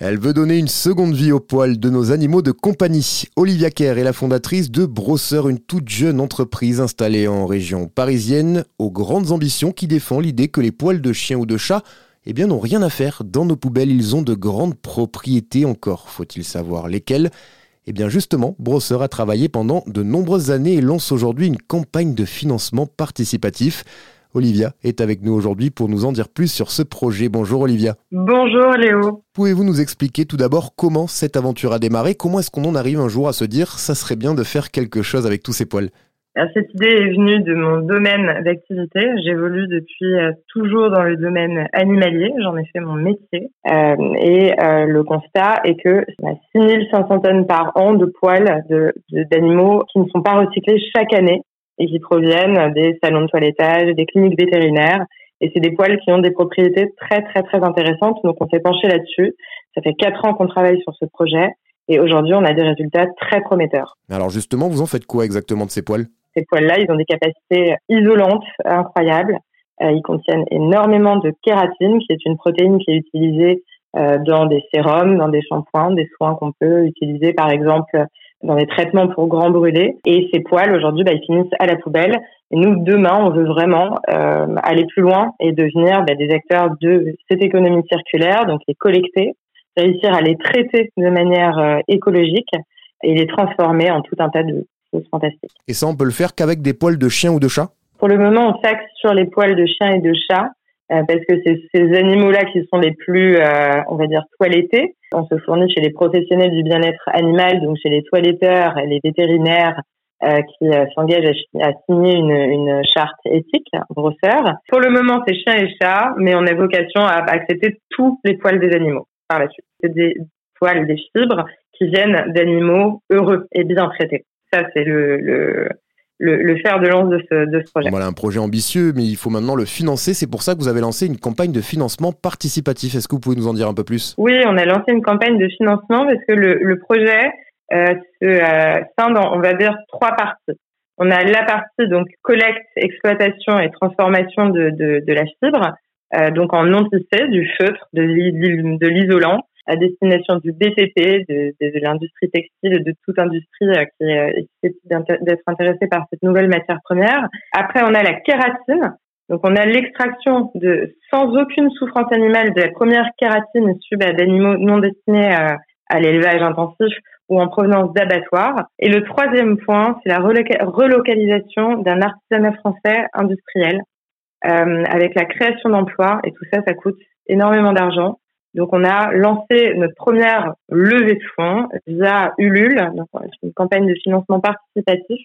Elle veut donner une seconde vie aux poils de nos animaux de compagnie. Olivia Kerr est la fondatrice de Brosseur, une toute jeune entreprise installée en région parisienne, aux grandes ambitions qui défend l'idée que les poils de chien ou de chat eh bien, n'ont rien à faire. Dans nos poubelles, ils ont de grandes propriétés encore, faut-il savoir lesquelles? Eh bien justement, Brosseur a travaillé pendant de nombreuses années et lance aujourd'hui une campagne de financement participatif. Olivia est avec nous aujourd'hui pour nous en dire plus sur ce projet. Bonjour Olivia. Bonjour Léo. Pouvez-vous nous expliquer tout d'abord comment cette aventure a démarré? Comment est-ce qu'on en arrive un jour à se dire ça serait bien de faire quelque chose avec tous ces poils? Cette idée est venue de mon domaine d'activité. J'évolue depuis euh, toujours dans le domaine animalier. J'en ai fait mon métier. Euh, et euh, le constat est que 6500 tonnes par an de poils d'animaux qui ne sont pas recyclés chaque année et qui proviennent des salons de toilettage, des cliniques vétérinaires. Et c'est des poils qui ont des propriétés très, très, très intéressantes. Donc, on s'est penché là-dessus. Ça fait quatre ans qu'on travaille sur ce projet. Et aujourd'hui, on a des résultats très prometteurs. Alors, justement, vous en faites quoi exactement de ces poils? Ces poils-là, ils ont des capacités isolantes incroyables. Euh, ils contiennent énormément de kératine, qui est une protéine qui est utilisée euh, dans des sérums, dans des shampoings, des soins qu'on peut utiliser, par exemple, dans des traitements pour grands brûlés. Et ces poils, aujourd'hui, bah, ils finissent à la poubelle. Et nous, demain, on veut vraiment euh, aller plus loin et devenir bah, des acteurs de cette économie circulaire, donc les collecter, réussir à les traiter de manière euh, écologique et les transformer en tout un tas de choses fantastiques. Et ça, on peut le faire qu'avec des poils de chien ou de chat? Pour le moment, on s'axe sur les poils de chien et de chat. Euh, parce que c'est ces animaux-là qui sont les plus, euh, on va dire, toilettés. On se fournit chez les professionnels du bien-être animal, donc chez les toiletteurs et les vétérinaires euh, qui s'engagent à, signer une, une, charte éthique, brosseur. Pour le moment, c'est chien et chat, mais on a vocation à accepter tous les poils des animaux par la suite. C'est des poils, des fibres qui viennent d'animaux heureux et bien traités. Ça, c'est le, le le, fer de lance de ce, de ce projet. Voilà un projet ambitieux, mais il faut maintenant le financer. C'est pour ça que vous avez lancé une campagne de financement participatif. Est-ce que vous pouvez nous en dire un peu plus? Oui, on a lancé une campagne de financement parce que le, le projet euh, se euh, scinde en, on va dire, trois parties. On a la partie donc collecte, exploitation et transformation de, de, de la fibre, euh, donc en non tissé, du feutre, de l'isolant à destination du BTP, de, de, l'industrie textile, de toute industrie euh, qui est d'être intéressée par cette nouvelle matière première. Après, on a la kératine. Donc, on a l'extraction de, sans aucune souffrance animale, de la première kératine issue bah, d'animaux non destinés à, à l'élevage intensif ou en provenance d'abattoirs. Et le troisième point, c'est la relocalisation d'un artisanat français industriel euh, avec la création d'emplois. Et tout ça, ça coûte énormément d'argent. Donc, on a lancé notre première levée de fonds via Ulule, donc une campagne de financement participatif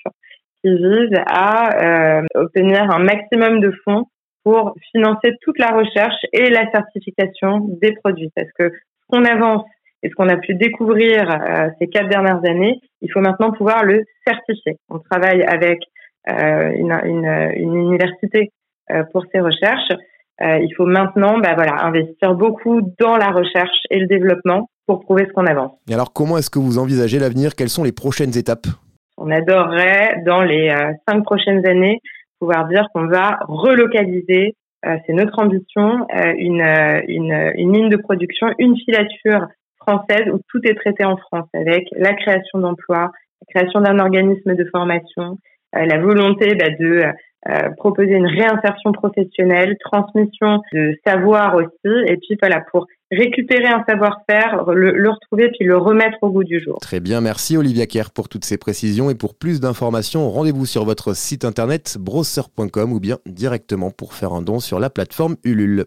qui vise à euh, obtenir un maximum de fonds pour financer toute la recherche et la certification des produits. Parce que ce qu'on avance et ce qu'on a pu découvrir euh, ces quatre dernières années, il faut maintenant pouvoir le certifier. On travaille avec euh, une, université euh, pour ces recherches euh, il faut maintenant bah, voilà, investir beaucoup dans la recherche et le développement pour prouver ce qu'on avance. Et alors, comment est-ce que vous envisagez l'avenir? Quelles sont les prochaines étapes? On adorerait, dans les euh, cinq prochaines années, pouvoir dire qu'on va relocaliser, euh, c'est notre ambition, une, une, une ligne de production, une filature française où tout est traité en France, avec la création d'emplois, la création d'un organisme de formation, la volonté bah, de euh, proposer une réinsertion professionnelle, transmission de savoir aussi, et puis voilà, pour récupérer un savoir-faire, le, retrouver puis le remettre au goût du jour. Très bien, merci Olivia Kerr pour toutes ces précisions et pour plus d'informations, rendez-vous sur votre site internet browser.com ou bien directement pour faire un don sur la plateforme Ulule.